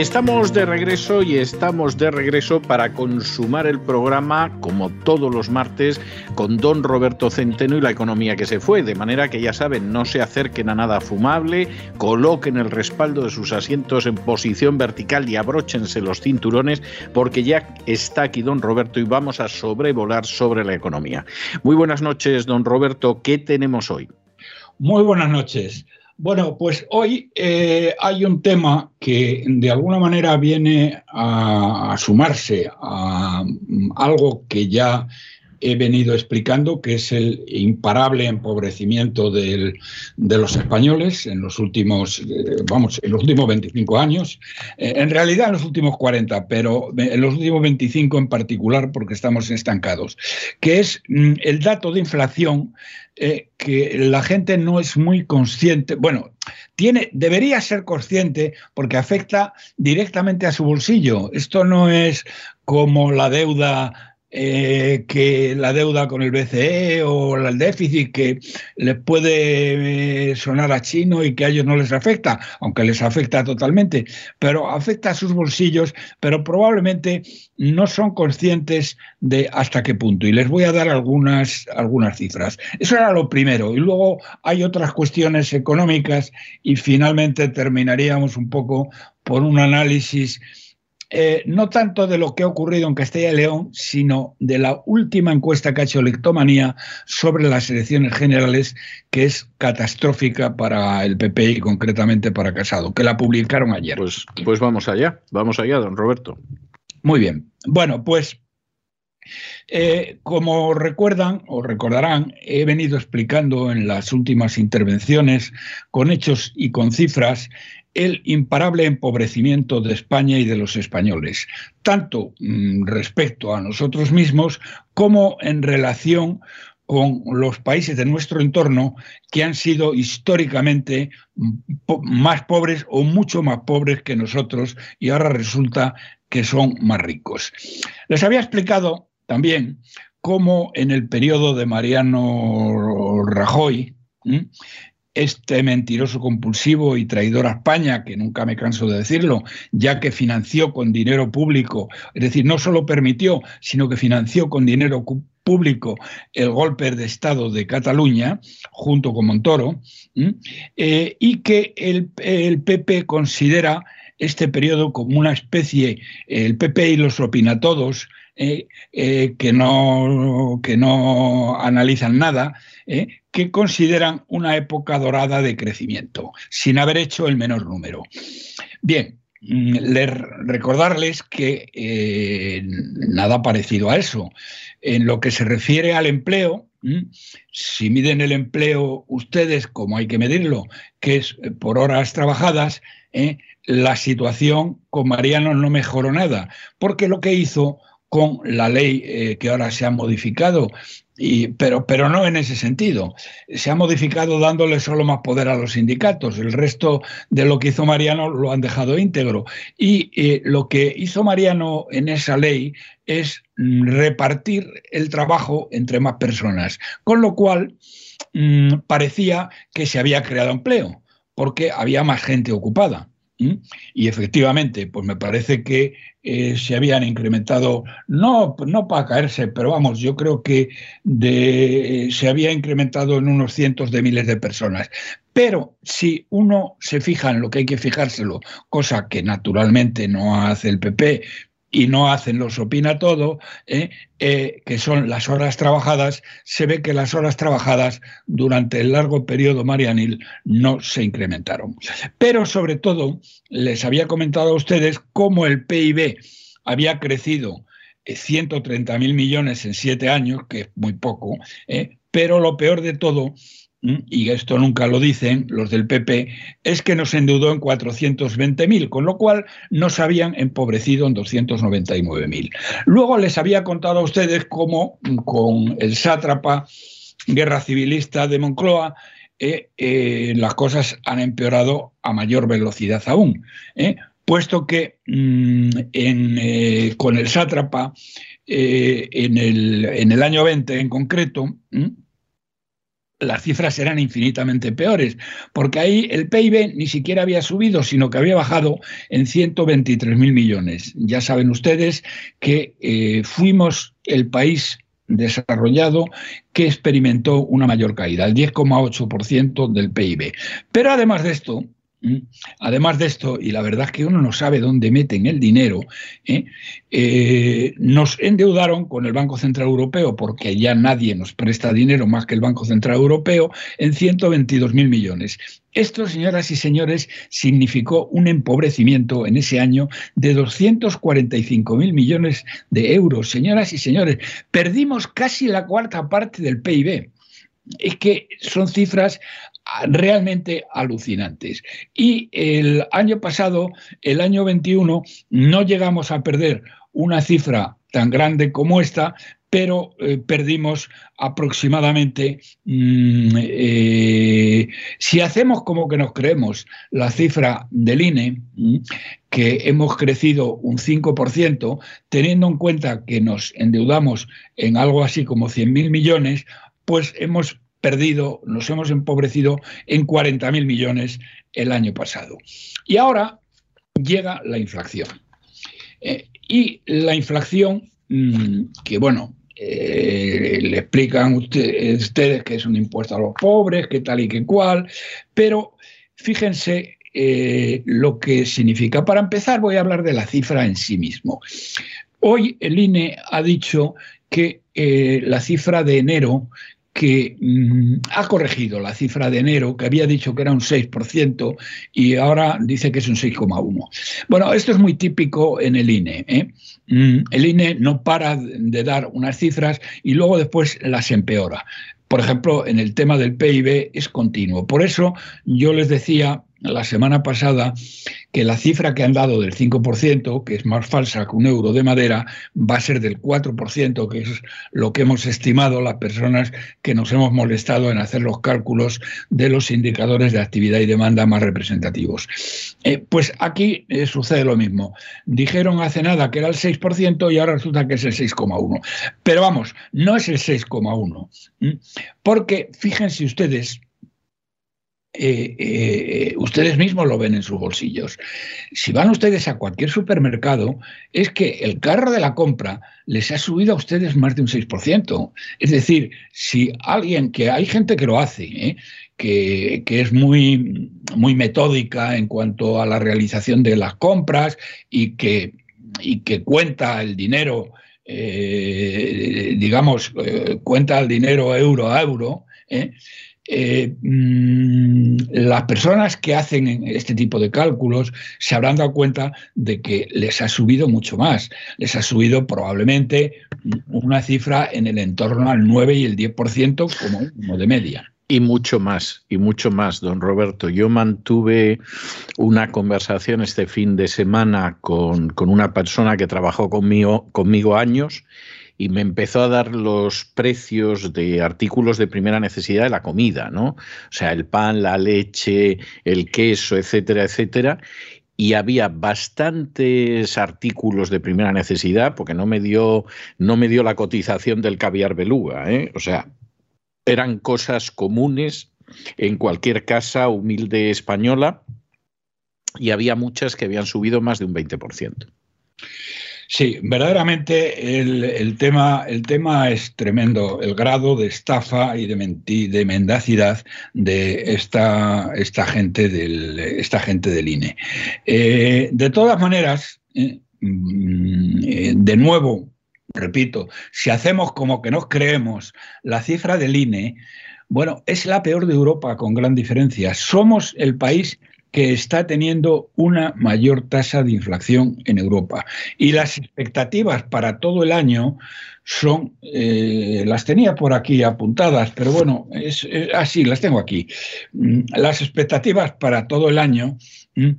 Estamos de regreso y estamos de regreso para consumar el programa, como todos los martes, con don Roberto Centeno y la economía que se fue. De manera que ya saben, no se acerquen a nada fumable, coloquen el respaldo de sus asientos en posición vertical y abróchense los cinturones, porque ya está aquí don Roberto y vamos a sobrevolar sobre la economía. Muy buenas noches, don Roberto. ¿Qué tenemos hoy? Muy buenas noches. Bueno, pues hoy eh, hay un tema que de alguna manera viene a, sumarse a mm, algo que ya he venido explicando, que es el imparable empobrecimiento de los españoles en los últimos, eh, vamos, en los últimos 25 años, eh, en realidad en los últimos 40, pero en los últimos 25 en particular porque estamos estancados, que es mm, el dato de inflación eh, que la gente no es muy consciente, bueno, tiene, debería ser consciente porque afecta directamente a su bolsillo. Esto no es como la deuda eh, que la deuda con el BCE o el déficit que les puede eh, sonar a chino y que a ellos no les afecta, aunque les afecta totalmente, pero afecta a sus bolsillos, pero probablemente no son conscientes de hasta qué punto. Y les voy a dar algunas, algunas cifras. Eso era lo primero. Y luego hay otras cuestiones económicas y finalmente terminaríamos un poco por un análisis eh, no tanto de lo que ha ocurrido en Castilla y León, sino de la última encuesta que ha hecho Lectomanía sobre las elecciones generales, que es catastrófica para el PP y concretamente para Casado, que la publicaron ayer. Pues, pues vamos allá, vamos allá, don Roberto. Muy bien. Bueno, pues eh, como recuerdan o recordarán, he venido explicando en las últimas intervenciones con hechos y con cifras el imparable empobrecimiento de España y de los españoles, tanto mm, respecto a nosotros mismos como en relación con los países de nuestro entorno que han sido históricamente mm, más pobres o mucho más pobres que nosotros y ahora resulta que son más ricos. Les había explicado también cómo en el periodo de Mariano Rajoy, este mentiroso compulsivo y traidor a España, que nunca me canso de decirlo, ya que financió con dinero público, es decir, no solo permitió, sino que financió con dinero público el golpe de Estado de Cataluña, junto con Montoro, eh, y que el, PP considera este periodo como una especie, el PP y los opinatodos, eh, eh, que, no, que no analizan nada, que consideran una época dorada de crecimiento, sin haber hecho el menor número. Bien, mm, recordarles que eh, nada parecido a eso. En lo que se refiere al empleo, mm, si miden el empleo ustedes como hay que medirlo, que es eh, por horas trabajadas, eh, la situación con Mariano no mejoró nada, porque lo que hizo con la ley que ahora se ha modificado pero, pero no en ese sentido. Se ha modificado dándole solo más poder a los sindicatos. El resto de lo que hizo Mariano lo han dejado íntegro. Y eh, lo que hizo Mariano en esa ley es mm, repartir el trabajo entre más personas. Con lo cual mm, parecía que se había creado empleo, porque había más gente ocupada. Y efectivamente, pues me parece que eh, se habían incrementado, no, no para caerse, pero vamos, yo creo que se había incrementado en unos cientos de miles de personas. Pero si uno se fija en lo que hay que fijárselo, cosa que naturalmente no hace el PP, y no hacen los opina todo, ¿eh? Eh, que son las horas trabajadas, se ve que las horas trabajadas durante el largo periodo marianil no se incrementaron. Pero sobre todo, les había comentado a ustedes cómo el PIB había crecido 130 eh, mil millones en siete años, que es muy poco, pero lo peor de todo y esto nunca lo dicen los del PP, es que nos endeudó en 420.000, con lo cual nos habían empobrecido en 299.000. Luego les había contado a ustedes cómo con el sátrapa guerra civilista de Moncloa eh, eh, las cosas han empeorado a mayor velocidad aún, eh, puesto que mm, con el sátrapa en el, en, el, año 20 en concreto, las cifras eran infinitamente peores, porque ahí el PIB ni siquiera había subido, sino que había bajado en 123 mil millones. Ya saben ustedes que eh, fuimos el país desarrollado que experimentó una mayor caída, el 10,8% del PIB. Pero además de esto. Además de esto, y la verdad es que uno no sabe dónde meten el dinero, ¿eh? Eh, nos endeudaron con el Banco Central Europeo, porque ya nadie nos presta dinero más que el Banco Central Europeo, en 122 mil millones. Esto, señoras y señores, significó un empobrecimiento en ese año de 245 mil millones de euros. Señoras y señores, perdimos casi la cuarta parte del PIB es que son cifras realmente alucinantes. Y el año pasado, el año 21, no llegamos a perder una cifra tan grande como esta, pero eh, perdimos aproximadamente, mm, eh, si hacemos como que nos creemos la cifra del INE, mm, que hemos crecido un 5%, teniendo en cuenta que nos endeudamos en algo así como 100.000 millones, pues hemos perdido, nos hemos empobrecido en 40.000 millones el año pasado. Y ahora llega la inflación. Eh, y la inflación, mm, que bueno, eh, le explican ustedes que es un impuesto a los pobres, que tal y que cual, pero fíjense eh, lo que significa. Para empezar, voy a hablar de la cifra en sí mismo. Hoy el INE ha dicho que la cifra de enero que mm, ha corregido la cifra de enero, que había dicho que era un 6% y ahora dice que es un 6,1%. Bueno, esto es muy típico en el INE. ¿eh? Mm, el INE no para de dar unas cifras y luego después las empeora. Por ejemplo, en el tema del PIB es continuo. Por eso yo les decía la semana pasada que la cifra que han dado del 5%, que es más falsa que un euro de madera, va a ser del 4%, que es lo que hemos estimado las personas que nos hemos molestado en hacer los cálculos de los indicadores de actividad y demanda más representativos. Eh, pues aquí eh, sucede lo mismo. Dijeron hace nada que era el 6% y ahora resulta que es el 6,1%. Pero vamos, no es el 6,1%, porque fíjense ustedes, eh, eh, ustedes mismos lo ven en sus bolsillos. Si van ustedes a cualquier supermercado, es que el carro de la compra les ha subido a ustedes más de un 6%. Es decir, si alguien, que hay gente que lo hace, ¿eh? que, es muy, muy metódica en cuanto a la realización de las compras y que, y que cuenta el dinero, digamos, cuenta el dinero euro a euro, eh, mm, las personas que hacen este tipo de cálculos se habrán dado cuenta de que les ha subido mucho más. Les ha subido probablemente una cifra en el entorno al 9 y el 10% como, como de media. Y mucho más, y mucho más, don Roberto. Yo mantuve una conversación este fin de semana con, con una persona que trabajó conmigo, conmigo años y me empezó a dar los precios de artículos de primera necesidad de la comida, ¿no? O sea, el pan, la leche, el queso, etcétera, etcétera. Y había bastantes artículos de primera necesidad, porque no me dio, no me dio la cotización del caviar beluga, ¿eh? O sea, eran cosas comunes en cualquier casa humilde española y había muchas que habían subido más de un 20%. Sí, verdaderamente el, tema, el tema es tremendo, el grado de estafa y de, mendacidad de esta, gente, del, esta gente del INE. Eh, de todas maneras, eh, mm, de nuevo, repito, si hacemos como que nos creemos la cifra del INE, bueno, es la peor de Europa con gran diferencia. Somos el país que está teniendo una mayor tasa de inflación en Europa. Y las expectativas para todo el año son, eh, las tenía por aquí apuntadas, pero bueno, es, así, las tengo aquí. Mm, las expectativas para todo el año, mm,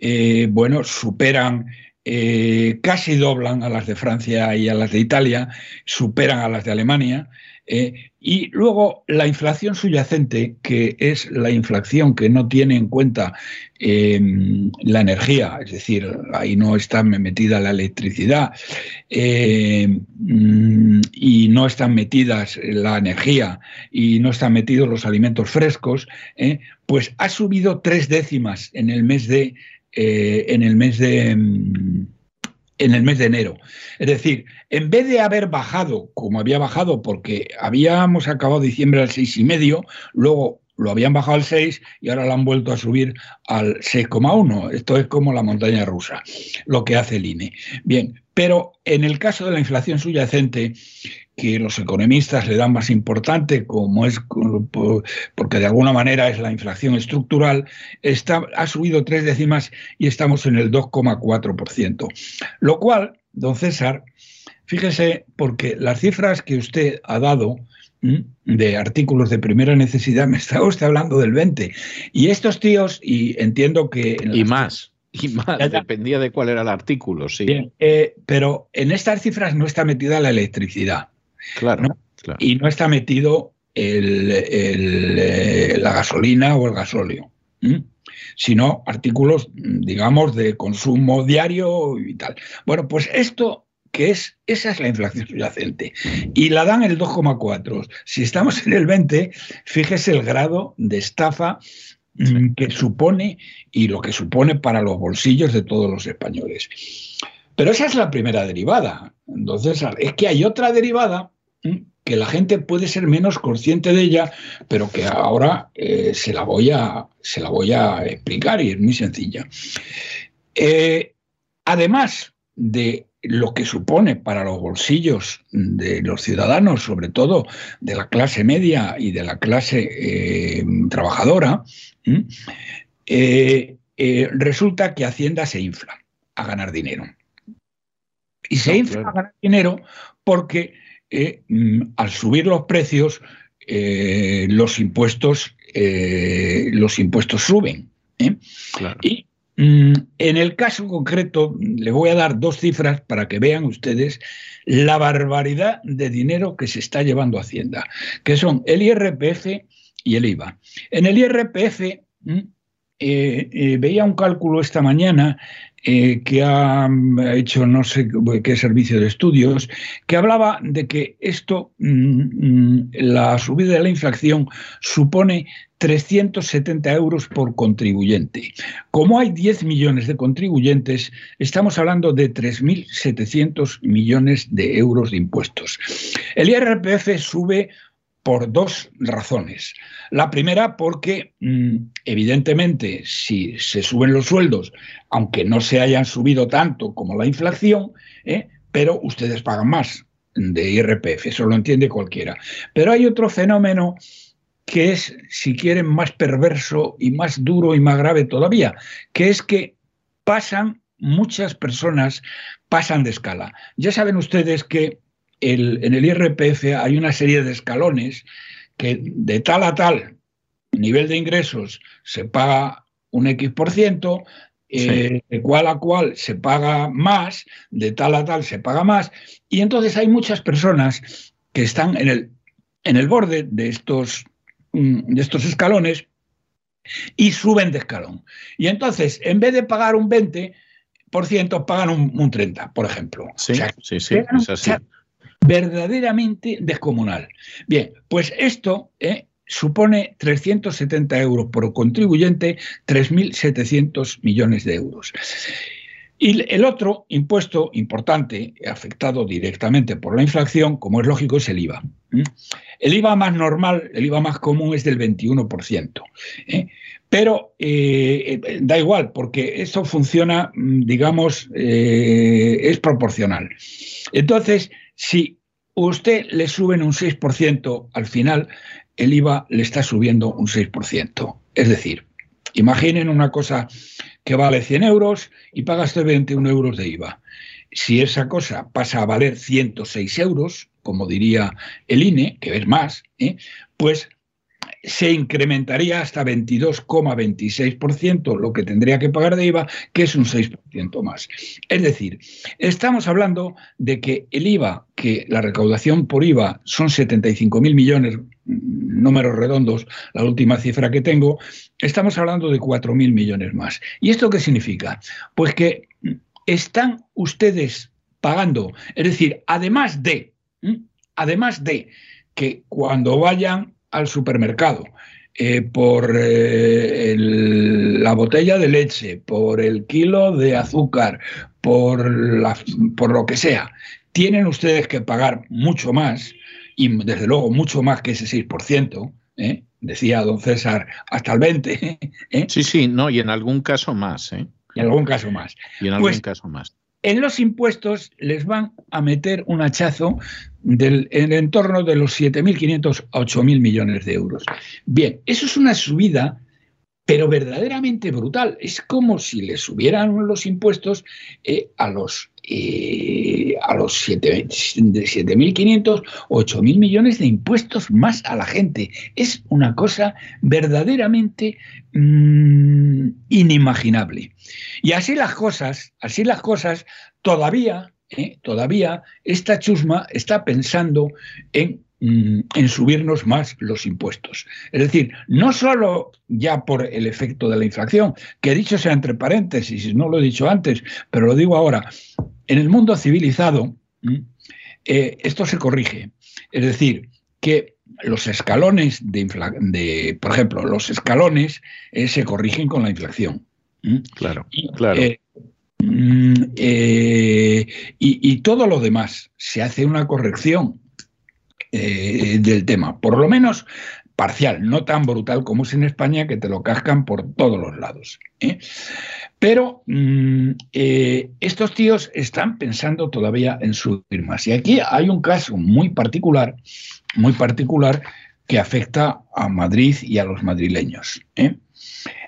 eh, bueno, superan eh, casi doblan a las de Francia y a las de Italia, superan a las de Alemania. Eh, y luego la inflación subyacente, que es la inflación que no tiene en cuenta em, la energía, es decir, ahí no está metida la electricidad em, y no están metidas la energía y no están metidos los alimentos frescos, eh, pues ha subido tres décimas en el mes de eh, en el mes de mm, en el mes de enero. Es decir, en vez de haber bajado, como había bajado, porque habíamos acabado diciembre al seis y medio, luego lo habían bajado al 6 y ahora lo han vuelto a subir al 6,1. Esto es como la montaña rusa, lo que hace el INE. Bien, pero en el caso de la inflación subyacente, que los economistas le dan más importante, como es porque de alguna manera es la inflación estructural, está, ha subido tres décimas y estamos en el 2,4%. Lo cual, don César, fíjese, porque las cifras que usted ha dado de artículos de primera necesidad, me está usted hablando del 20. Y estos tíos, y entiendo que... Y más. Y más, dependía de cuál era el artículo, sí. Eh, pero en estas cifras no está metida la electricidad. Claro, Y no está metido eh, la gasolina o el gasóleo, sino artículos, digamos, de consumo diario y tal. Bueno, pues esto que es, esa es la inflación subyacente. Y la dan el 2,4. Si estamos en el 20, fíjese el grado de estafa mm, que supone y lo que supone para los bolsillos de todos los españoles. Pero esa es la primera derivada. Entonces, es que hay otra derivada que la gente puede ser menos consciente de ella, pero que ahora eh, se, la voy a, se la voy a explicar y es muy sencilla. Eh, además de lo que supone para los bolsillos de los ciudadanos, sobre todo de la clase media y de la clase eh, trabajadora, resulta que Hacienda se infla a ganar dinero. Y se infla a ganar dinero porque Mm, al subir los precios, eh, los, impuestos, eh, los impuestos suben. ¿eh? Y mm, en el caso concreto, le voy a dar dos cifras para que vean ustedes la barbaridad de dinero que se está llevando Hacienda, que son el IRPF y el IVA. En el IRPF mm, veía un cálculo esta mañana eh, que ha hecho no sé qué servicio de estudios, que hablaba de que esto, mm, mm, la subida de la inflación, supone 370 euros por contribuyente. Como hay 10 millones de contribuyentes, estamos hablando de 3.700 millones de euros de impuestos. El IRPF sube por dos razones. La primera porque, mm, evidentemente, si se suben los sueldos, aunque no se hayan subido tanto como la inflación, ¿eh? pero ustedes pagan más de IRPF, eso lo entiende cualquiera. Pero hay otro fenómeno que es, si quieren, más perverso y más duro y más grave todavía, que es que pasan, muchas personas pasan de escala. Ya saben ustedes que en el IRPF hay una serie de escalones que de tal a tal nivel de ingresos se paga un X por ciento, eh, de cual a cual se paga más, de tal a tal se paga más, y entonces hay muchas personas que están en el, en el borde de estos, mm, de estos escalones y suben de escalón. Y entonces, en vez de pagar un 20%, pagan un, 30%, por ejemplo. Sí, sí, sí, es así verdaderamente descomunal. Bien, pues esto eh, supone 370 euros por contribuyente, 3.700 millones de euros. Y el otro impuesto importante, afectado directamente por la inflación, como es lógico, es el IVA. El IVA más normal, el IVA más común es del 21%. ¿eh? Pero eh, da igual, porque esto funciona, mm, digamos, es proporcional. Entonces, si usted le suben un 6%, al final el IVA le está subiendo un 6%. Es decir, Imaginen una cosa que vale 100 euros y pagaste 21 euros de IVA. Si esa cosa pasa a valer 106 euros, como diría el INE, que es más, ¿eh? pues se incrementaría hasta 22,26% lo que tendría que pagar de IVA, que es un 6% más. Es decir, estamos hablando de que el IVA, que la recaudación por IVA son 75.000 millones, números redondos, la última cifra que tengo, estamos hablando de 4.000 millones más. ¿Y esto qué significa? Pues que están ustedes pagando, es decir, además de, además de que cuando vayan al supermercado, eh, por eh, la botella de leche, por el kilo de azúcar, por, la, por lo que sea, tienen ustedes que pagar mucho más, y desde luego mucho más que ese 6%, ¿eh? decía don César, hasta el 20%. Sí, sí, no, y en algún caso más. ¿eh? Y en algún caso más. Y en algún pues caso más. En los impuestos les van a meter un hachazo en el entorno de los 7.500 a 8.000 millones de euros. Bien, eso es una subida, pero verdaderamente brutal. Es como si le subieran los impuestos eh, a los eh, a los 7.500 o 8.000 millones de impuestos más a la gente. Es una cosa verdaderamente mm, inimaginable. Y así las cosas, así las cosas, todavía ¿eh? todavía esta chusma está pensando mm, en, subirnos más los impuestos. Es decir, no solo ya por el efecto de la inflación, que dicho sea entre paréntesis, no lo he dicho antes, pero lo digo ahora, en el mundo civilizado eh, esto se corrige. Es decir, que los escalones de, de por ejemplo, los escalones eh, se corrigen con la inflación. Claro, claro. Mm, eh, y, todo lo demás, se hace una corrección eh, del tema, por lo menos parcial, no tan brutal como es en España, que te lo cascan por todos los lados. ¿eh? Pero mm, estos tíos están pensando todavía en subir más. Y aquí hay un caso muy particular, muy particular, que afecta a Madrid y a los madrileños.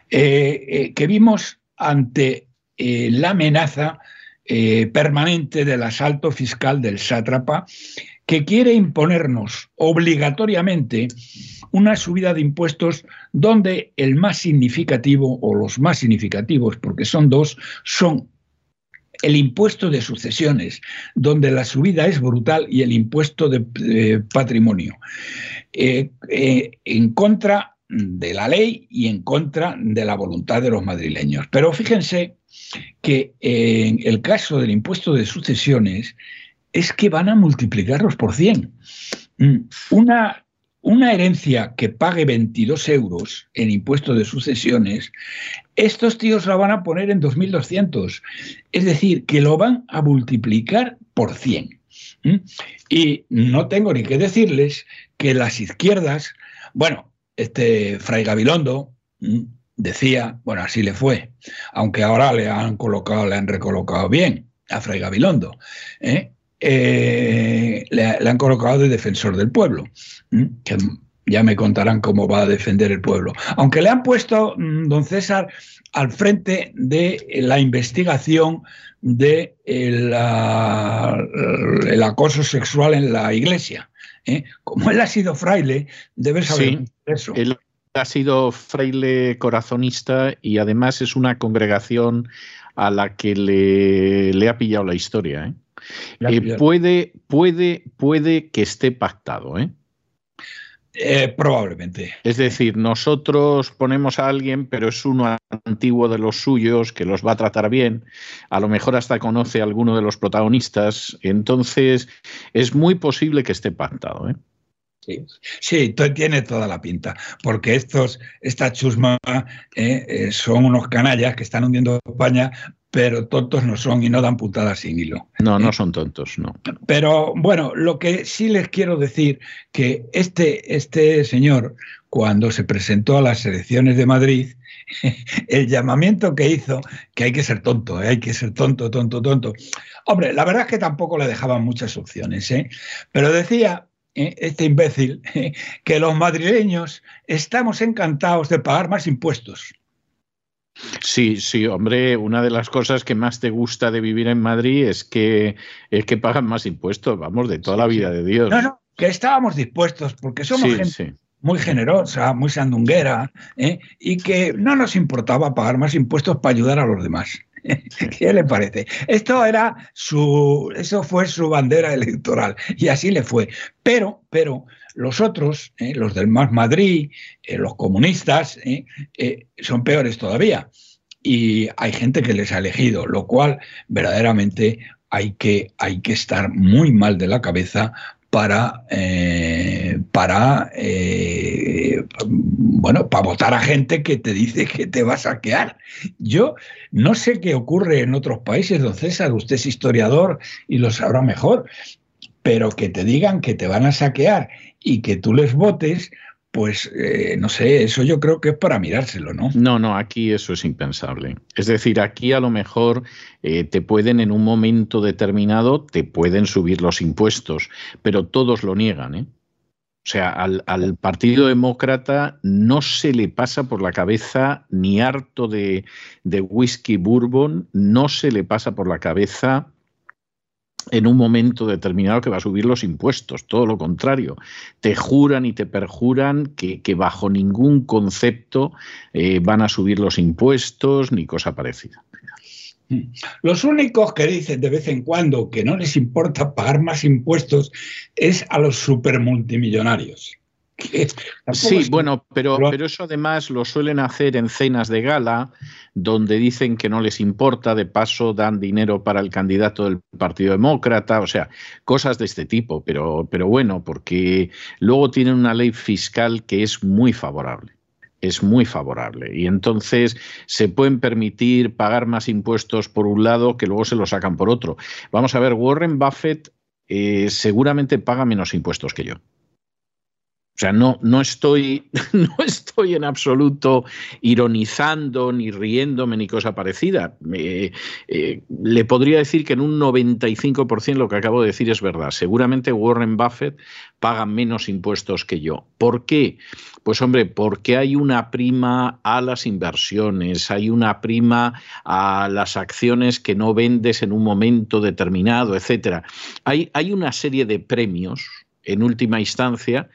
que vimos ante eh, la amenaza eh, permanente del asalto fiscal del sátrapa, que quiere imponernos obligatoriamente una subida de impuestos donde el más significativo, o los más significativos, porque son dos, son el impuesto de sucesiones, donde la subida es brutal, y el impuesto de patrimonio, eh, en contra de la ley y en contra de la voluntad de los madrileños. Pero fíjense que en el caso del impuesto de sucesiones es que van a multiplicarlos por 100. Mm, una, herencia que pague 22 euros en impuesto de sucesiones, estos tíos la van a poner en 2.200. Es decir, que lo van a multiplicar por 100. Mm, y no tengo ni que decirles que las izquierdas, bueno, este Fray Gabilondo, mm, decía, bueno, así le fue, aunque ahora le han colocado, le han recolocado bien a Fray Gabilondo, ¿eh? Eh, le, han colocado de defensor del pueblo, que ya me contarán cómo va a defender el pueblo. Aunque le han puesto, mm, don César, al frente de la investigación de el, acoso sexual en la iglesia. ¿eh? Como él ha sido fraile, debe saber eso ha sido fraile corazonista y además es una congregación a la que le, ha pillado la historia. ¿eh? Eh, puede, puede, puede que esté pactado. ¿eh? probablemente. Es decir, nosotros ponemos a alguien, pero es uno antiguo de los suyos que los va a tratar bien. A lo mejor hasta conoce a alguno de los protagonistas. Entonces, es muy posible que esté pactado. ¿eh? Sí, tiene toda la pinta, porque estos, esta chusma eh, eh, son unos canallas que están hundiendo España, pero tontos no son y no dan puntadas sin hilo. No, no ¿eh? son tontos, no. Pero bueno, lo que sí les quiero decir que este, este señor, cuando se presentó a las elecciones de Madrid, el llamamiento que hizo, que hay que ser tonto, hay que ser tonto, tonto, tonto. Hombre, la verdad es que tampoco le dejaban muchas opciones, ¿eh? pero decía ¿eh? este imbécil, que los madrileños estamos encantados de pagar más impuestos. Sí, sí, hombre, una de las cosas que más te gusta de vivir en Madrid es que, es que pagan más impuestos, vamos, de toda la vida de Dios. No, no, que estábamos dispuestos, porque somos gente muy generosa, muy sandunguera, ¿eh? y que no nos importaba pagar más impuestos para ayudar a los demás. ¿Qué le parece? Esto era su, eso fue su bandera electoral y así le fue. Pero, pero los otros, ¿eh? los del Más Madrid, eh, los comunistas, son peores todavía. Y hay gente que les ha elegido, lo cual verdaderamente hay que, hay que estar muy mal de la cabeza para, eh, para eh, bueno, para votar a gente que te dice que te va a saquear. Yo no sé qué ocurre en otros países, don César, usted es historiador y lo sabrá mejor, pero que te digan que te van a saquear y que tú les votes, pues eh, no sé, eso yo creo que es para mirárselo, ¿no? No, no, aquí eso es impensable. Es decir, aquí a lo mejor eh, te pueden en un momento determinado, te pueden subir los impuestos, pero todos lo niegan, ¿eh? O sea, al, Partido Demócrata no se le pasa por la cabeza ni harto de, de whisky bourbon, no se le pasa por la cabeza en un momento determinado que va a subir los impuestos, todo lo contrario. Te juran y te perjuran que, bajo ningún concepto eh, van a subir los impuestos ni cosa parecida. Los únicos que dicen de vez en cuando que no les importa pagar más impuestos es a los supermultimillonarios. Sí, bueno, pero, pero eso además lo suelen hacer en cenas de gala, donde dicen que no les importa, de paso dan dinero para el candidato del Partido Demócrata, o sea, cosas de este tipo, pero, pero bueno, porque luego tienen una ley fiscal que es muy favorable es muy favorable. Y entonces se pueden permitir pagar más impuestos por un lado que luego se lo sacan por otro. Vamos a ver, Warren Buffett eh, seguramente paga menos impuestos que yo. O sea, no, no, estoy, no estoy en absoluto ironizando, ni riéndome, ni cosa parecida. Eh, le podría decir que en un 95% lo que acabo de decir es verdad. Seguramente Warren Buffett paga menos impuestos que yo. ¿Por qué? Pues hombre, porque hay una prima a las inversiones, hay una prima a las acciones que no vendes en un momento determinado, etcétera. Hay, hay una serie de premios, en última instancia,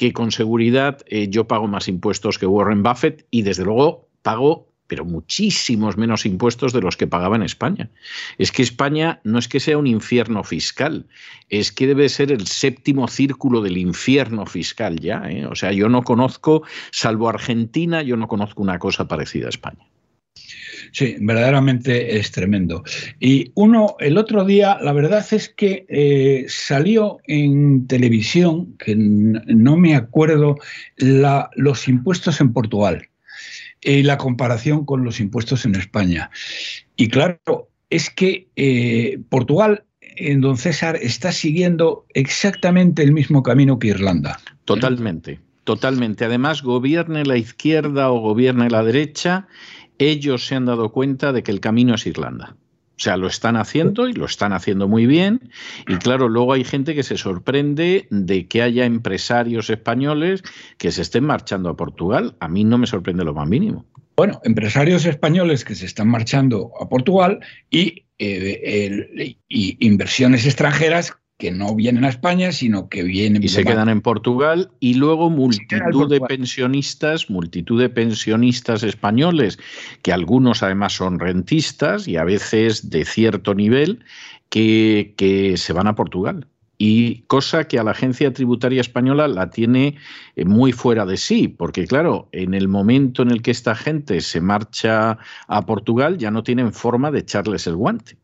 que con seguridad eh, yo pago más impuestos que Warren Buffett y desde luego pago pero muchísimos menos impuestos de los que pagaba en España. Es que España no es que sea un infierno fiscal, es que debe ser el séptimo círculo del infierno fiscal ya. ¿eh? O sea, yo no conozco, salvo Argentina, yo no conozco una cosa parecida a España. Sí, verdaderamente es tremendo. Y uno, el otro día, la verdad es que eh, salió en televisión, que no me acuerdo, los impuestos en Portugal y la comparación con los impuestos en España. Y claro, es que eh, Portugal, en don César, está siguiendo exactamente el mismo camino que Irlanda. Totalmente, totalmente. Además, gobierne la izquierda o gobierne la derecha, ellos se han dado cuenta de que el camino es Irlanda. O sea, lo están haciendo y lo están haciendo muy bien. Y claro, luego hay gente que se sorprende de que haya empresarios españoles que se estén marchando a Portugal. A mí no me sorprende lo más mínimo. Bueno, empresarios españoles que se están marchando a Portugal y, eh, y inversiones extranjeras que no vienen a España, sino que vienen... Y se quedan en Portugal y luego multitud de pensionistas, multitud de pensionistas españoles, que algunos además son rentistas y a veces de cierto nivel, que, que se van a Portugal. Y cosa que a la agencia tributaria española la tiene eh, muy fuera de sí, porque claro, en el momento en el que esta gente se marcha a Portugal ya no tienen forma de echarles el guante.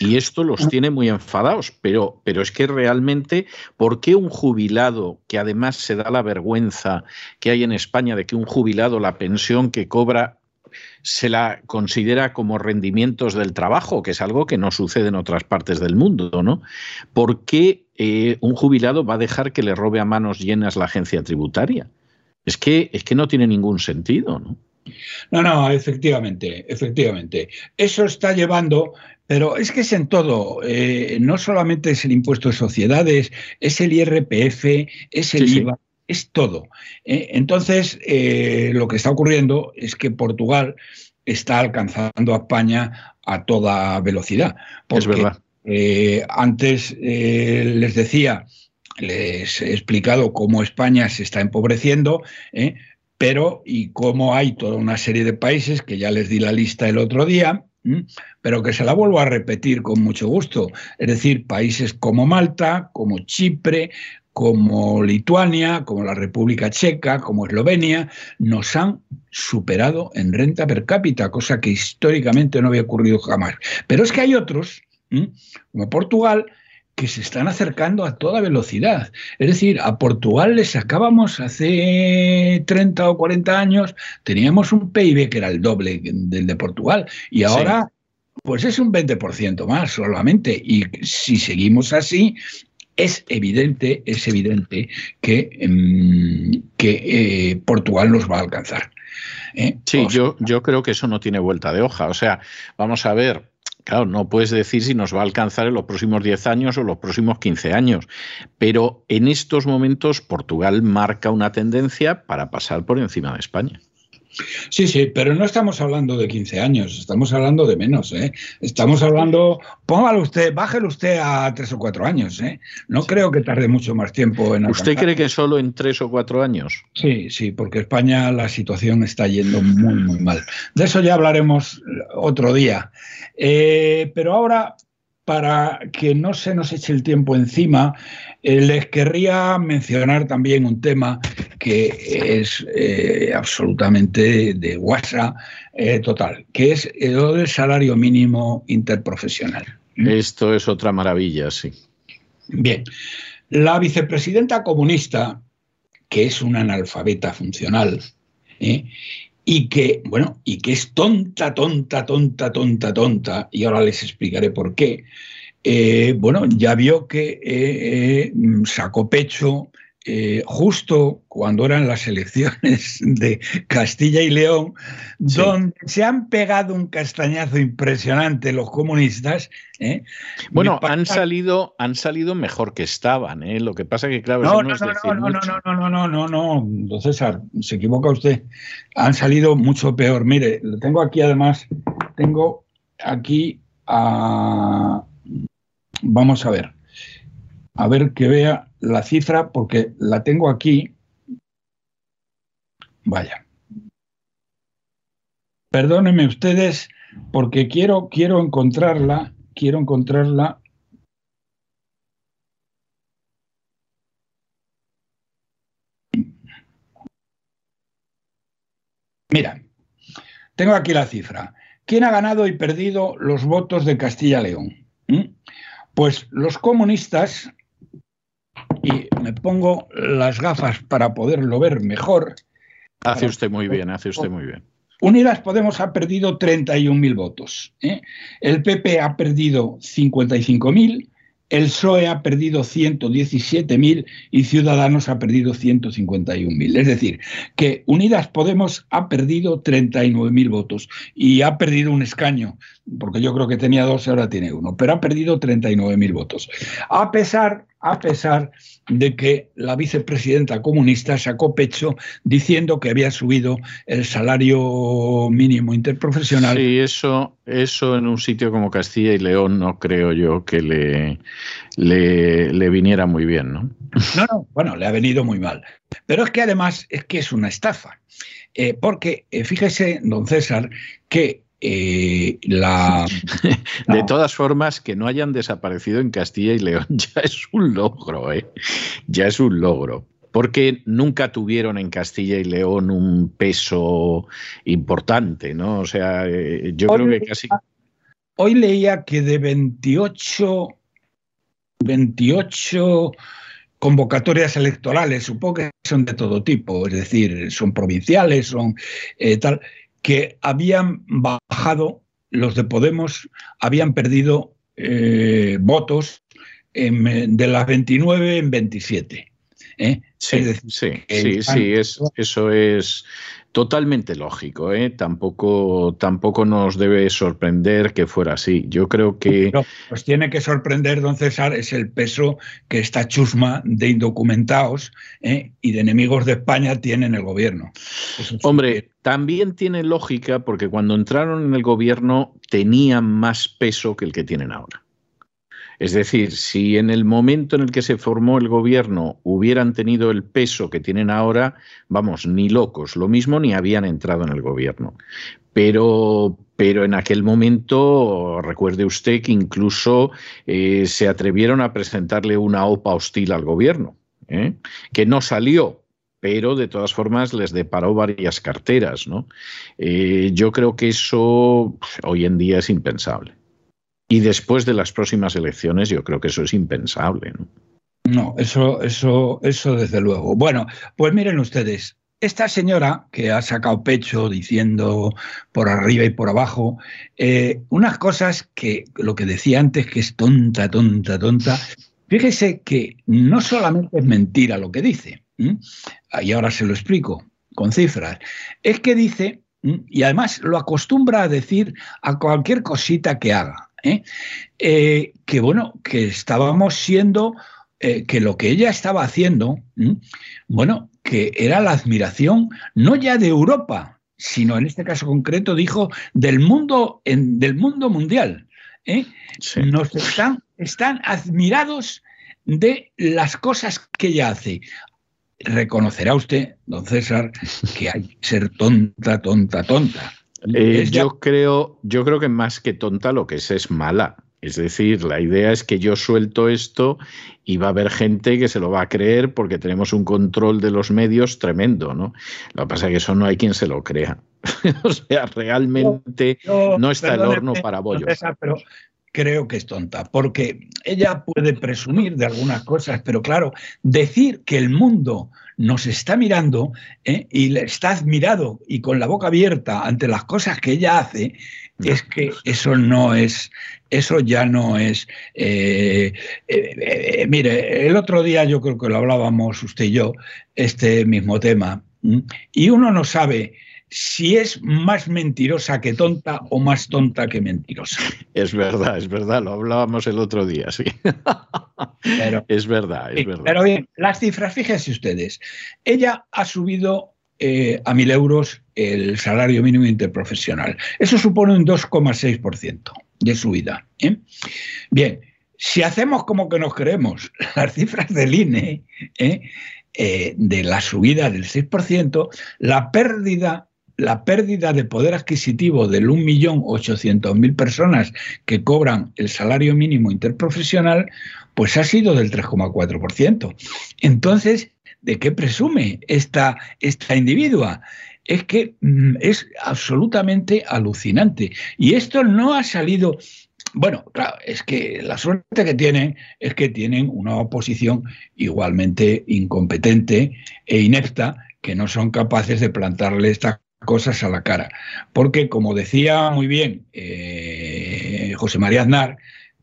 Y esto los tiene muy enfadados, pero, pero es que realmente, ¿por qué un jubilado, que además se da la vergüenza que hay en España de que un jubilado la pensión que cobra se la considera como rendimientos del trabajo, que es algo que no sucede en otras partes del mundo, ¿no? ¿Por qué eh, un jubilado va a dejar que le robe a manos llenas la agencia tributaria? Es que, es que no tiene ningún sentido, ¿no? No, no, efectivamente, efectivamente. Eso está llevando pero es que es en todo, eh, no solamente es el impuesto de sociedades, es el IRPF, es el IVA, es todo. Eh, entonces, eh, lo que está ocurriendo es que Portugal está alcanzando a España a toda velocidad. es verdad. Antes les decía, les he explicado cómo España se está empobreciendo, ¿eh? Pero y cómo hay toda una serie de países, que ya les di la lista el otro día, pero que se la vuelvo a repetir con mucho gusto. Es decir, países como Malta, como Chipre, como Lituania, como la República Checa, como Eslovenia, nos han superado en renta per cápita, cosa que históricamente no había ocurrido jamás. Pero es que hay otros, como Portugal, que se están acercando a toda velocidad. Es decir, a Portugal le sacábamos hace 30 o 40 años, teníamos un PIB que era el doble del de Portugal y ahora... Pues es un 20% más solamente. Y si seguimos así, es evidente, es evidente que, em, que eh, Portugal nos va a alcanzar. ¿eh? Sí, yo, yo creo que eso no tiene vuelta de hoja. O sea, vamos a ver, Claro, no puedes decir si nos va a alcanzar en los próximos 10 años o los próximos 15 años, pero en estos momentos Portugal marca una tendencia para pasar por encima de España. Sí, sí, pero no estamos hablando de 15 años, estamos hablando de menos. ¿eh? Estamos hablando, póngalo usted, bájelo usted a 3 o 4 años. ¿eh? No creo que tarde mucho más tiempo en ¿Usted cree que solo en 3 o 4 años? Sí, sí, porque España la situación está yendo muy, muy mal. De eso ya hablaremos otro día. Eh, pero ahora, para que no se nos eche el tiempo encima, eh, les querría mencionar también un tema que es eh, absolutamente de WhatsApp eh, total, que es el del salario mínimo interprofesional. Esto es otra maravilla, sí. Bien, la vicepresidenta comunista, que es una analfabeta funcional, y que, bueno, y que es tonta, tonta, tonta, tonta, tonta, y ahora les explicaré por qué, eh, bueno, ya vio que eh, eh, sacó pecho eh, justo cuando eran las elecciones de Castilla y León, sí. donde se han pegado un castañazo impresionante los comunistas. ¿eh? Bueno, pasa... han salido, han salido mejor que estaban. ¿eh? Lo que pasa que claro, no, no, no, no, es no, no, mucho. no, no, no, no, no, don César, ah, se equivoca usted. Han salido mucho peor. Mire, lo tengo aquí además, tengo aquí a, vamos a ver, a ver que vea la cifra porque la tengo aquí. Vaya. Perdónenme ustedes porque quiero, quiero encontrarla, quiero encontrarla. Mira, tengo aquí la cifra. ¿Quién ha ganado y perdido los votos de Castilla-León? ¿Mm? Pues los comunistas, y me pongo las gafas para poderlo ver mejor. Hace usted muy bien, hace usted muy bien. Unidas Podemos ha perdido 31.000 votos. ¿eh? El PP ha perdido 55.000 el PSOE ha perdido 117.000 y Ciudadanos ha perdido 151.000. Es decir, que Unidas Podemos ha perdido 39.000 votos y ha perdido un escaño, porque yo creo que tenía dos y ahora tiene uno, pero ha perdido 39.000 votos. A pesar a pesar de que la vicepresidenta comunista sacó pecho diciendo que había subido el salario mínimo interprofesional. Sí, eso, eso en un sitio como Castilla y León no creo yo que le, le, viniera muy bien, ¿no? No, no, bueno, le ha venido muy mal. Pero es que además es que es una estafa. Eh, porque eh, fíjese, don César, que eh, la, de todas formas, que no hayan desaparecido en Castilla y León ya es un logro, ¿eh? Ya es un logro. Porque nunca tuvieron en Castilla y León un peso importante, ¿no? O sea, eh, yo creo que casi. Hoy leía que de 28, 28 convocatorias electorales, supongo que son de todo tipo, es decir, son provinciales, son eh, tal que habían bajado, los de Podemos habían perdido eh, votos de las 29 en 27. ¿eh? Sí, sí, sí, eso es Totalmente lógico, ¿eh? tampoco, tampoco nos debe sorprender que fuera así. Yo creo que. pues tiene que sorprender, don César, es el peso que esta chusma de indocumentados ¿eh? y de enemigos de España tiene en el gobierno. Hombre, también tiene lógica porque cuando entraron en el gobierno tenían más peso que el que tienen ahora. Es decir, si en el momento en el que se formó el gobierno hubieran tenido el peso que tienen ahora, vamos, ni locos, lo mismo ni habían entrado en el gobierno. Pero, pero en aquel momento, recuerde usted que incluso eh, se atrevieron a presentarle una OPA hostil al gobierno, ¿eh? que no salió, pero de todas formas les deparó varias carteras. ¿no? Eh, yo creo que eso hoy en día es impensable. Y después de las próximas elecciones, yo creo que eso es impensable. ¿no? No, eso, eso, eso desde luego. Bueno, pues miren ustedes, esta señora que ha sacado pecho diciendo por arriba y por abajo eh, unas cosas que lo que decía antes que es tonta, tonta, tonta. Fíjese que no solamente es mentira lo que dice, y ahora se lo explico con cifras, es que dice, y además lo acostumbra a decir a cualquier cosita que haga. ¿Eh? Eh, que bueno, que estábamos siendo, eh, que lo que ella estaba haciendo, bueno, que era la admiración no ya de Europa, sino en este caso concreto dijo del mundo, en, del mundo mundial. Nos están, están admirados de las cosas que ella hace reconocerá usted, don César, que hay que ser tonta, tonta, tonta. Eh, yo, creo, yo creo que más que tonta lo que es es mala. Es decir, la idea es que yo suelto esto y va a haber gente que se lo va a creer porque tenemos un control de los medios tremendo, ¿no? Lo que pasa es que eso no hay quien se lo crea. o sea, realmente no está el horno para bollos. pero creo que es tonta, porque ella puede presumir de algunas cosas, pero claro, decir que el mundo nos está mirando ¿eh? y está admirado y con la boca abierta ante las cosas que ella hace, es que eso no es, eso ya no es. Eh, eh, mire, el otro día yo creo que lo hablábamos usted y yo, este mismo tema, y uno no sabe si es más mentirosa que tonta o más tonta que mentirosa. Es verdad, es verdad, lo hablábamos el otro día, sí. Pero, es verdad, es verdad. Pero bien, las cifras, fíjense ustedes, ella ha subido eh, a mil euros el salario mínimo interprofesional. Eso supone un 2,6% de subida. ¿eh? Bien, si hacemos como que nos creemos las cifras del INE, ¿eh? de la subida del 6%, la pérdida la pérdida de poder adquisitivo del 1.800.000 personas que cobran el salario mínimo interprofesional, pues ha sido del 3,4%. Entonces, ¿de qué presume esta, esta individua? Es que mm, es absolutamente alucinante. Y esto no ha salido bueno, claro, es que la suerte que tienen es que tienen una oposición igualmente incompetente e inepta que no son capaces de plantarle esta cosas a la cara. Porque, como decía muy bien eh, José María Aznar,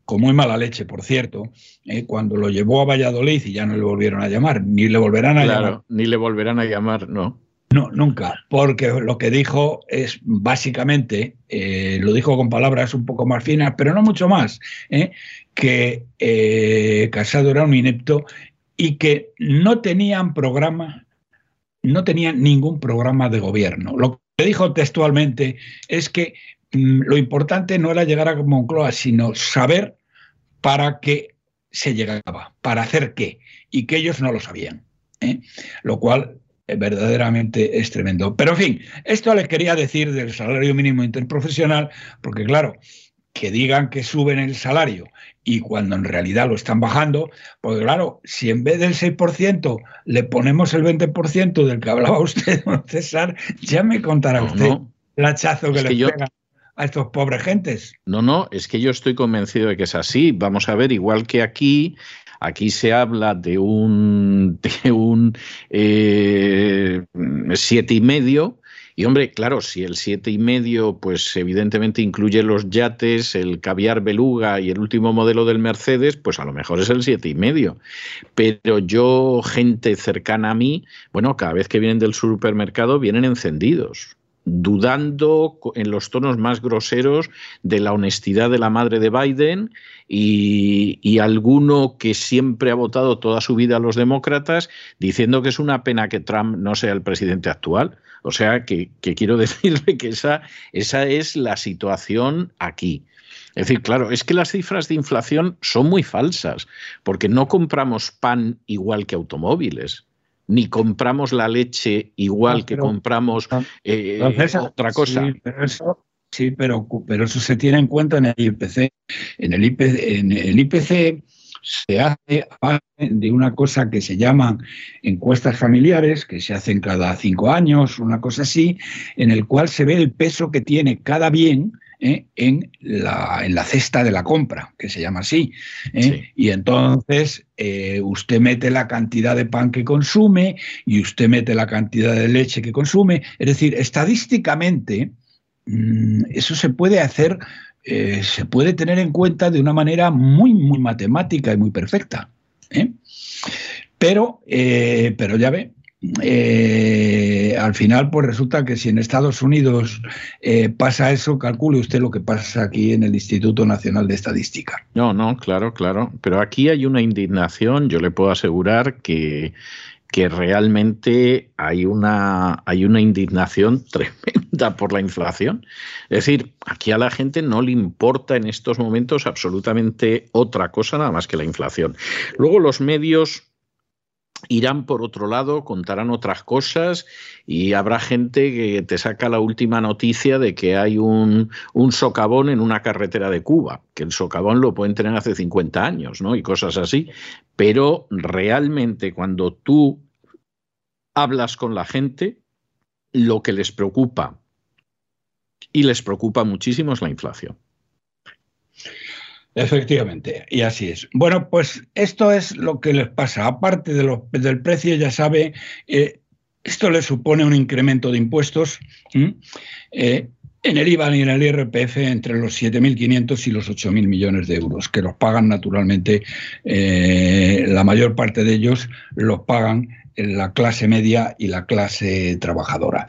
con muy mala leche, por cierto, eh, cuando lo llevó a Valladolid y ya no le volvieron a llamar, ni le volverán a llamar. Ni le volverán a llamar, no. No, nunca, porque lo que dijo es básicamente, eh, lo dijo con palabras un poco más finas, pero no mucho más, que Casado era un inepto y que no tenían programa no tenía ningún programa de gobierno. Lo que dijo textualmente es que mm, lo importante no era llegar a Moncloa, sino saber para qué se llegaba, para hacer qué, y que ellos no lo sabían. ¿eh? Lo cual eh, verdaderamente es tremendo. Pero en fin, esto les quería decir del salario mínimo interprofesional, porque claro, que digan que suben el salario y cuando en realidad lo están bajando, pues claro, si en vez del 6% le ponemos el 20% del que hablaba usted, don César, ya me contará usted el hachazo que le pega a estos pobres gentes. No, no, es que yo estoy convencido de que es así. Vamos a ver, igual que aquí, Aquí se habla de un, de un eh, siete y medio Y hombre, claro, si el siete y medio, pues evidentemente incluye los yates, el caviar beluga y el último modelo del Mercedes, pues a lo mejor es el siete y medio. Pero yo, gente cercana a mí, bueno, cada vez que vienen del supermercado vienen encendidos dudando en los tonos más groseros de la honestidad de la madre de Biden y, alguno que siempre ha votado toda su vida a los demócratas diciendo que es una pena que Trump no sea el presidente actual. O sea, que, quiero decirle que esa, esa es la situación aquí. Es decir, claro, es que las cifras de inflación son muy falsas, porque no compramos pan igual que automóviles ni compramos la leche igual que compramos eh, otra cosa. Sí, pero pero, eso, se tiene en cuenta en el IPC. En el, IPC, en el IPC se hace de una cosa que se llaman encuestas familiares, que se hacen cada cinco años, una cosa así, en el cual se ve el peso que tiene cada bien ¿eh? en, la, en, la, cesta de la compra, que se llama así. ¿eh? Y entonces eh, usted mete la cantidad de pan que consume y usted mete la cantidad de leche que consume. Es decir, estadísticamente mm, eso se puede hacer, se puede tener en cuenta de una manera muy, muy matemática y muy perfecta. Pero, pero ya ve, eh, al final, pues resulta que si en Estados Unidos eh, pasa eso, calcule usted lo que pasa aquí en el Instituto Nacional de Estadística. No, no, claro, claro. Pero aquí hay una indignación, yo le puedo asegurar que, que realmente hay una, hay una indignación tremenda por la inflación. Es decir, aquí a la gente no le importa en estos momentos absolutamente otra cosa nada más que la inflación. Luego los medios irán por otro lado, contarán otras cosas y habrá gente que te saca la última noticia de que hay un, socavón en una carretera de Cuba, que el socavón lo pueden tener hace 50 años, ¿no? Y cosas así. Pero realmente cuando tú hablas con la gente, lo que les preocupa y les preocupa muchísimo es la inflación. Efectivamente, y así es. Bueno, pues esto es lo que les pasa. Aparte de del precio, ya sabe, eh, esto le supone un incremento de impuestos eh, en el IVA y en el IRPF entre los 7.500 y los 8.000 millones de euros, que los pagan naturalmente, eh, la mayor parte de ellos los pagan la clase media y la clase trabajadora.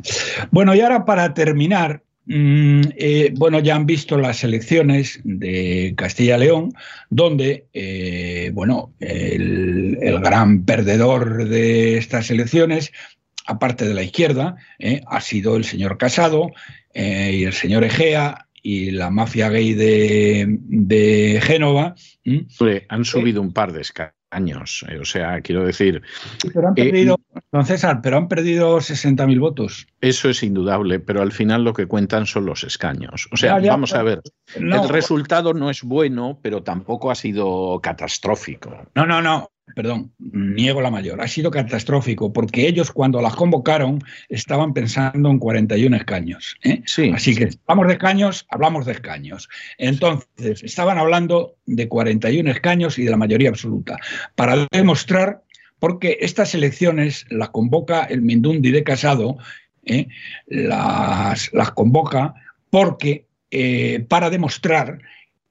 Bueno, y ahora para terminar, eh, bueno, ya han visto las elecciones de Castilla-León, donde, eh, bueno, el, gran perdedor de estas elecciones, aparte de la izquierda, eh, ha sido el señor Casado y el señor Egea y la mafia gay de, Génova. han subido un par de escalas años. Eh, o sea, quiero decir. Pero han perdido, don César, pero han perdido 60.000 votos. Eso es indudable, pero al final lo que cuentan son los escaños. O sea, vamos a ver. el resultado no es bueno, pero tampoco ha sido catastrófico. No, no, no perdón, niego la mayor, ha sido catastrófico, porque ellos cuando las convocaron estaban pensando en 41 escaños. ¿eh? Sí. Así que hablamos de escaños, hablamos de escaños. Entonces, estaban hablando de 41 escaños y de la mayoría absoluta, para demostrar, porque estas elecciones las convoca el Mindundi de Casado, ¿eh? las, las convoca porque eh, para demostrar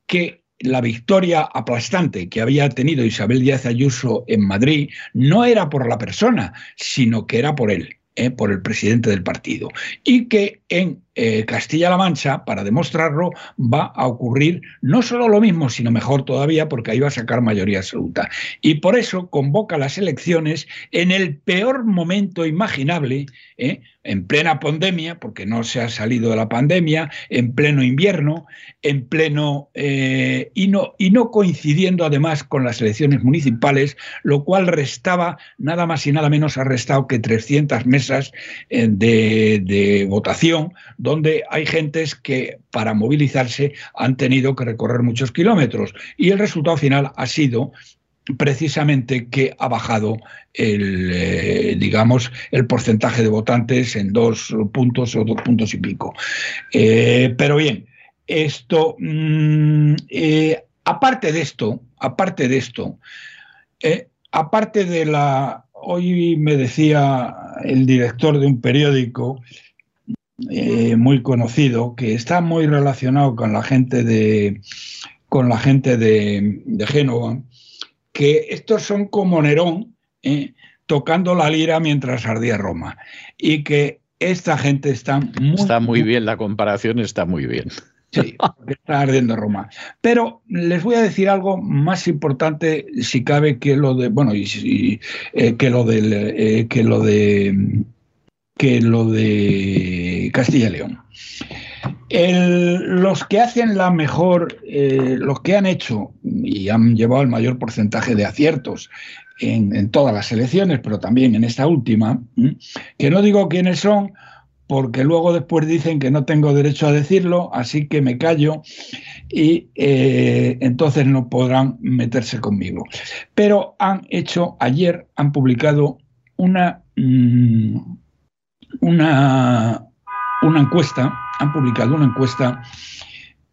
que la victoria aplastante que había tenido Isabel Díaz Ayuso en Madrid no era por la persona, sino que era por él, ¿eh? por el presidente del partido. Y que en eh, Castilla-La Mancha, para demostrarlo, va a ocurrir no solo lo mismo, sino mejor todavía, porque ahí va a sacar mayoría absoluta. Y por eso convoca las elecciones en el peor momento imaginable, ¿eh? En plena pandemia, porque no se ha salido de la pandemia, en pleno invierno, en pleno eh, y, no, y no coincidiendo además con las elecciones municipales, lo cual restaba nada más y nada menos ha restado que 300 mesas de, de votación donde hay gentes que para movilizarse han tenido que recorrer muchos kilómetros. Y el resultado final ha sido precisamente que ha bajado el, eh, digamos, el porcentaje de votantes en dos puntos o dos puntos y pico. Eh, pero bien, esto, mm, eh, aparte de esto, aparte de esto, aparte de la, hoy me decía el director de un periódico muy conocido que está muy relacionado con la gente de con la gente de, Génova, que estos son como Nerón eh, tocando la lira mientras ardía Roma y que esta gente está muy está muy bien la comparación está muy bien Sí, está ardiendo Roma. Pero les voy a decir algo más importante, si cabe, que lo de, bueno, y, eh, que lo del, eh, que lo de, que lo de Castilla y León. Los que hacen la mejor, eh, los que han hecho y han llevado el mayor porcentaje de aciertos en, todas las elecciones, pero también en esta última, que no digo quiénes son, porque luego después dicen que no tengo derecho a decirlo, así que me callo y eh, entonces no podrán meterse conmigo. Pero han hecho, ayer han publicado una, mm, una, una encuesta, han publicado una encuesta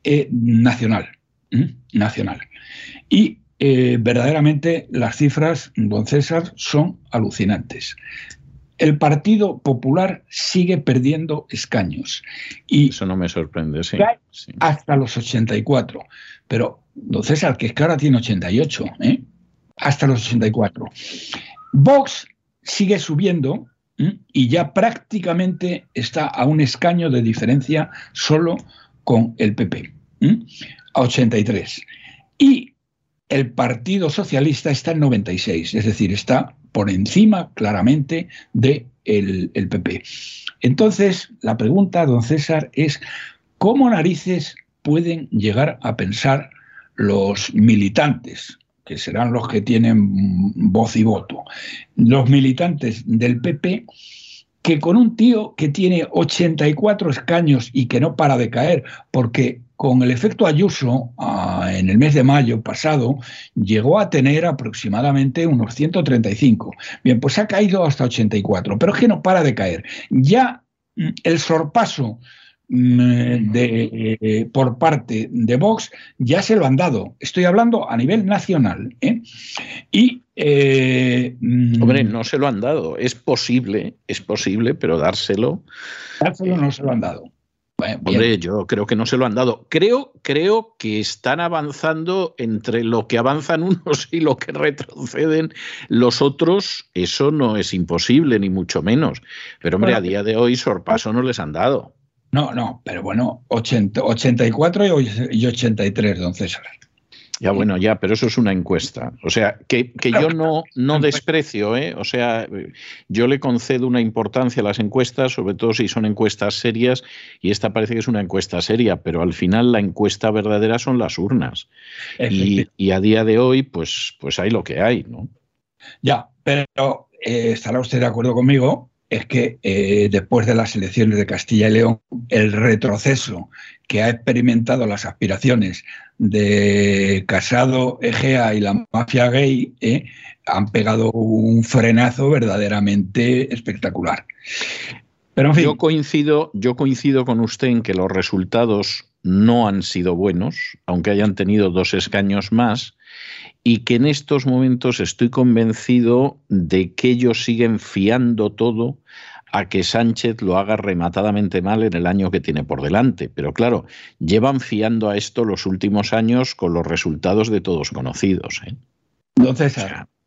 eh, nacional, nacional. Y eh, verdaderamente las cifras, don César, son alucinantes el Partido Popular sigue perdiendo escaños. Y Eso no me sorprende, sí. Hasta los 84. Pero, don César, que es que ahora tiene 88, ¿eh? hasta los 84. Vox sigue subiendo y ya prácticamente está a un escaño de diferencia solo con el PP, a 83. Y el Partido Socialista está en 96, es decir, está por encima claramente del de el PP. Entonces, la pregunta, don César, es ¿cómo narices pueden llegar a pensar los militantes, que serán los que tienen voz y voto, los militantes del PP, que con un tío que tiene 84 escaños y que no para de caer, porque con el efecto Ayuso, ah, en el mes de mayo pasado, llegó a tener aproximadamente unos 135. Bien, pues ha caído hasta 84, pero es que no para de caer. Ya mm, el sorpaso de, eh, por parte de Vox ya se lo han dado. Estoy hablando a nivel nacional. ¿eh? Y. Eh, mm, Hombre, no se lo han dado. Es posible, es posible, pero dárselo. Dárselo no se lo han dado. Hombre, yo creo que no se lo han dado. Creo, creo que están avanzando entre lo que avanzan unos y lo que retroceden los otros. Eso no es imposible, ni mucho menos. Pero, hombre, a día de hoy sorpaso no les han dado. No, no, pero bueno, 84 y 83, don César. Ya bueno, ya, pero eso es una encuesta. O sea, que, yo no, no desprecio, ¿eh? O sea, yo le concedo una importancia a las encuestas, sobre todo si son encuestas serias, y esta parece que es una encuesta seria, pero al final la encuesta verdadera son las urnas. Y, a día de hoy, pues, pues hay lo que hay, ¿no? Ya, pero eh, estará usted de acuerdo conmigo es que eh, después de las elecciones de Castilla y León, el retroceso que ha experimentado las aspiraciones de Casado, Egea y la mafia gay eh, han pegado un frenazo verdaderamente espectacular. Pero yo coincido, yo coincido con usted en que los resultados no han sido buenos, aunque hayan tenido dos escaños más, y que en estos momentos estoy convencido de que ellos siguen fiando todo a que Sánchez lo haga rematadamente mal en el año que tiene por delante. Pero claro, llevan fiando a esto los últimos años con los resultados de todos conocidos. ¿eh? Entonces,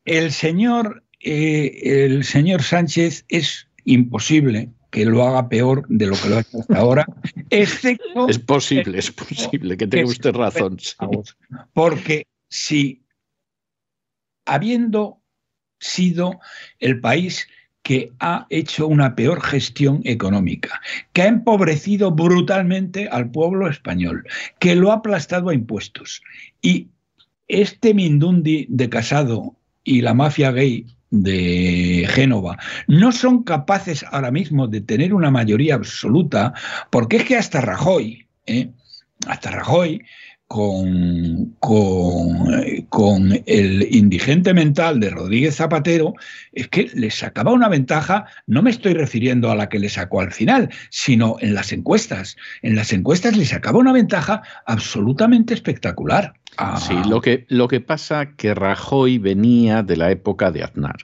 el señor, eh, el señor Sánchez es imposible que lo haga peor de lo que lo ha hecho hasta ahora, excepto... Es posible, es posible, que tenga usted razón. Porque si habiendo sido el país que ha hecho una peor gestión económica, que ha empobrecido brutalmente al pueblo español, que lo ha aplastado a impuestos. Y este Mindundi de Casado y la mafia gay de Génova no son capaces ahora mismo de tener una mayoría absoluta, porque es que hasta Rajoy, ¿eh? hasta Rajoy con, con, el indigente mental de Rodríguez Zapatero es que le sacaba una ventaja, no me estoy refiriendo a la que le sacó al final, sino en las encuestas. En las encuestas le sacaba una ventaja absolutamente espectacular. Sí, lo que, lo que pasa que Rajoy venía de la época de Aznar.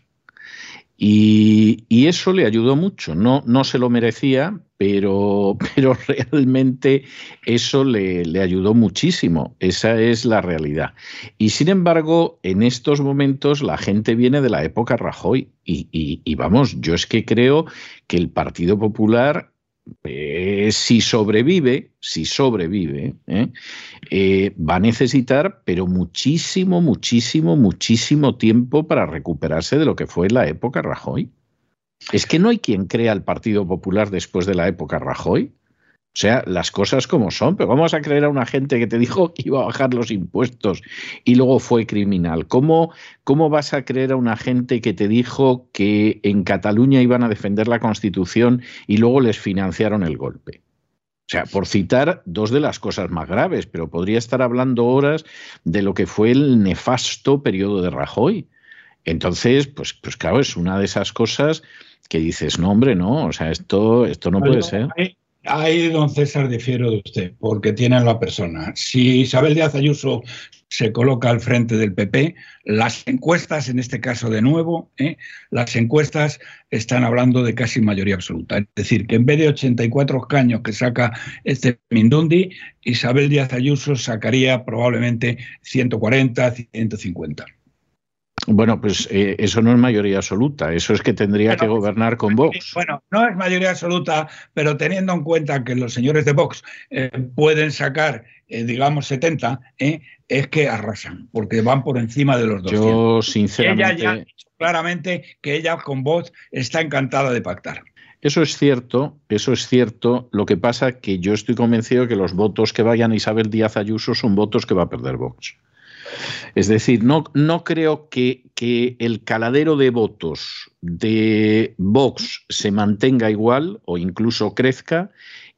Y, eso le ayudó mucho. No, no se lo merecía, pero, pero realmente eso le, ayudó muchísimo. Esa es la realidad. Y sin embargo, en estos momentos la gente viene de la época Rajoy. Y, y vamos, yo es que creo que el Partido Popular eh, si sobrevive, si sobrevive, ¿eh? Eh, va a necesitar, pero muchísimo, muchísimo, muchísimo tiempo para recuperarse de lo que fue la época Rajoy. Es que no hay quien crea el Partido Popular después de la época Rajoy. O sea, las cosas como son, pero vamos a creer a una gente que te dijo que iba a bajar los impuestos y luego fue criminal. ¿Cómo, ¿Cómo vas a creer a una gente que te dijo que en Cataluña iban a defender la Constitución y luego les financiaron el golpe? O sea, por citar dos de las cosas más graves, pero podría estar hablando horas de lo que fue el nefasto periodo de Rajoy. Entonces, pues, pues claro, es una de esas cosas que dices, no, hombre, no, o sea, esto, esto no puede ser. Ahí, don César, difiero de usted, porque tiene la persona. Si Isabel Díaz Ayuso se coloca al frente del PP, las encuestas, en este caso de nuevo, ¿eh? las encuestas están hablando de casi mayoría absoluta. Es decir, que en vez de 84 caños que saca este Mindundi, Isabel Díaz Ayuso sacaría probablemente 140, 150. Bueno, pues eh, eso no es mayoría absoluta, eso es que tendría que gobernar con Vox. Bueno, no es mayoría absoluta, pero teniendo en cuenta que los señores de Vox eh, pueden sacar, eh, digamos, 70, es que arrasan, porque van por encima de los dos. Yo, sinceramente. Ella ya ha dicho claramente que ella con Vox está encantada de pactar. Eso es cierto, eso es cierto. Lo que pasa es que yo estoy convencido de que los votos que vayan a Isabel Díaz Ayuso son votos que va a perder Vox. Es decir, no, no creo que, que, el caladero de votos de Vox se mantenga igual o incluso crezca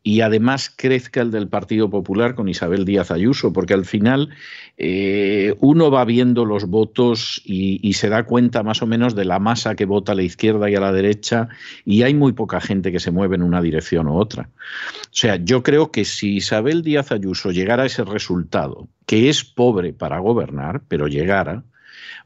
y además crezca el del Partido Popular con Isabel Díaz Ayuso, porque al final eh, uno va viendo los votos y, se da cuenta más o menos de la masa que vota a la izquierda y a la derecha y hay muy poca gente que se mueve en una dirección u otra. O sea, yo creo que si Isabel Díaz Ayuso llegara a ese resultado, que es pobre para gobernar, pero llegara,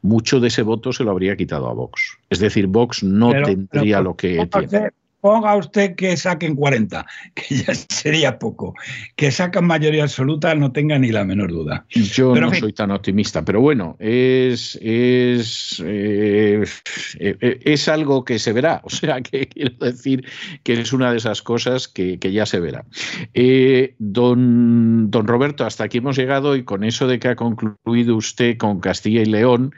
mucho de ese voto se lo habría quitado a Vox. Es decir, Vox no tendría lo que tiene ponga usted que saquen 40, que ya sería poco. Que sacan mayoría absoluta, no tenga ni la menor duda. Yo no soy tan optimista, pero bueno, es, es, eh, eh, es algo que se verá. O sea, que quiero decir que es una de esas cosas que, ya se verá. Eh, don, don Roberto, hasta aquí hemos llegado y con eso de que ha concluido usted con Castilla y León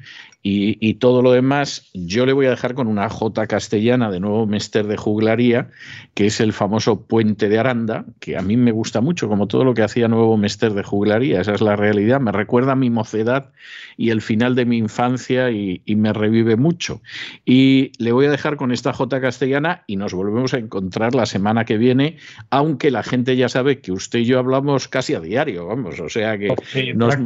y, todo lo demás, yo le voy a dejar con una J castellana de nuevo Mester de Juglaría, que es el famoso Puente de Aranda, que a mí me gusta mucho, como todo lo que hacía nuevo Mester de Juglaría. Esa es la realidad. Me recuerda a mi mocedad y el final de mi infancia y, y me revive mucho. Y le voy a dejar con esta J castellana y nos volvemos a encontrar la semana que viene, aunque la gente ya sabe que usted y yo hablamos casi a diario, vamos, o sea que nos,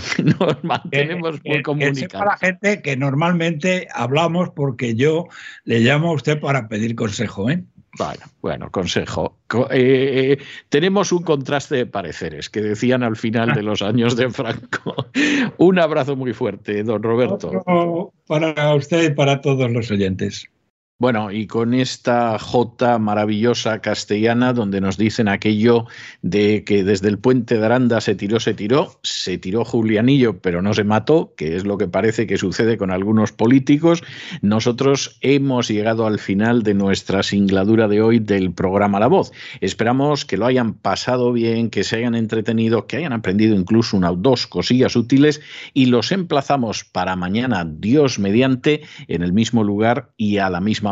nos mantenemos muy comunicados. la gente que normalmente hablamos porque yo le llamo a usted para pedir consejo, ¿eh? Bueno, bueno, consejo. Eh, tenemos un contraste de pareceres que decían al final de los años de Franco. un abrazo muy fuerte, don Roberto. para usted y para todos los oyentes. Bueno, y con esta J maravillosa castellana donde nos dicen aquello de que desde el puente de Aranda se tiró, se tiró, se tiró Julianillo, pero no se mató, que es lo que parece que sucede con algunos políticos, nosotros hemos llegado al final de nuestra singladura de hoy del programa La Voz. Esperamos que lo hayan pasado bien, que se hayan entretenido, que hayan aprendido incluso una o dos cosillas útiles y los emplazamos para mañana, Dios mediante, en el mismo lugar y a la misma